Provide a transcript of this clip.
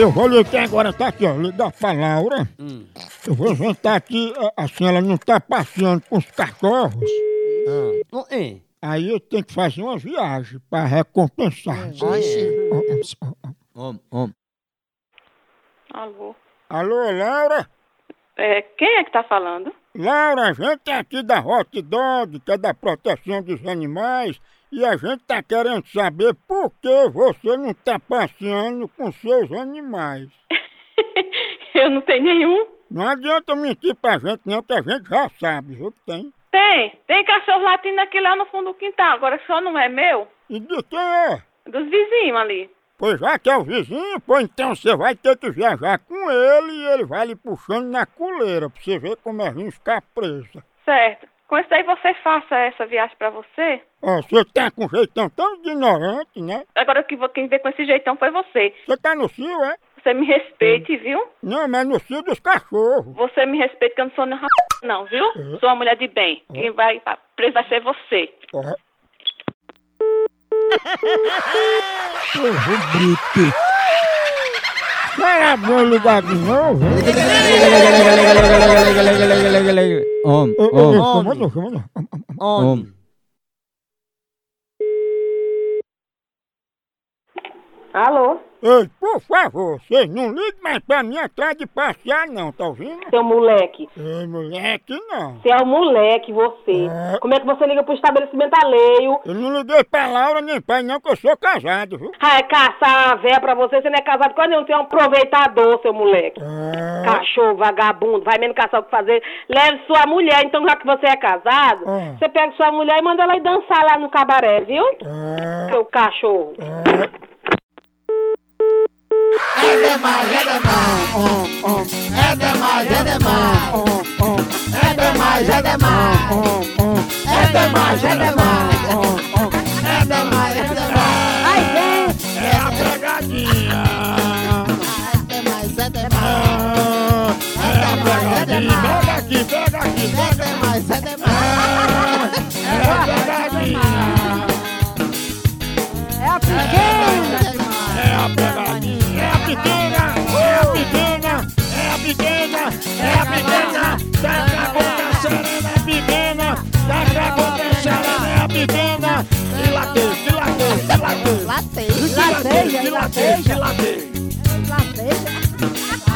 Eu vou ligar agora, tá aqui, ó. Ligar pra Laura. Eu vou jantar aqui, a- assim, ela não tá passeando com os cachorros. Não é? Aí eu tenho que fazer uma viagem pra recompensar. Ó, ó, ó, ó. Om, om. Alô? Alô, Laura? É, quem é que tá falando? Laura, a gente é aqui da Hot Dog, que é da proteção dos animais, e a gente tá querendo saber por que você não tá passeando com seus animais. Eu não tenho nenhum. Não adianta mentir pra gente não, que a gente já sabe, viu que tem. Tem, tem cachorro latindo aqui lá no fundo do quintal, agora só não é meu, E de quem é? dos vizinhos ali. Pois já que é o vizinho, pô, então você vai ter que viajar com ele e ele vai lhe puxando na coleira pra você ver como a gente ficar presa. Certo. Com isso aí você faça essa viagem pra você. Ó, você tá com um jeitão tão ignorante, né? Agora que quem veio com esse jeitão foi você. Você tá no cio, é? Você me respeite, viu? Não, mas no cio dos cachorros. Você me respeita que eu não sou nem não, viu? Sou uma mulher de bem. Quem vai pra preso vai ser você. Ó. Porra, Brito. Será bom ligar de novo? Chama não. om. Alô? Ei, por favor, vocês não liguem mais pra mim atrás de passear não, tá ouvindo? Seu moleque. Ei, moleque, não. Você é um moleque, você. É. Como é que você liga pro estabelecimento alheio? Eu não liguei pra Laura nem pra não, que eu sou casado, viu? Ah, é caçar a véia pra você, você não é casado com nenhum, você é um aproveitador, seu moleque. É. Cachorro, vagabundo, vai mesmo caçar o que fazer. Leve sua mulher, então já que você é casado, É. você pega sua mulher e manda ela ir dançar lá no cabaré, viu? É. Seu cachorro. É. É a pegadinha. Ah, É a pegadinha. Pega aqui, pega aqui, pega dilatei. Lateja, Dilatei, dilatei. lateja.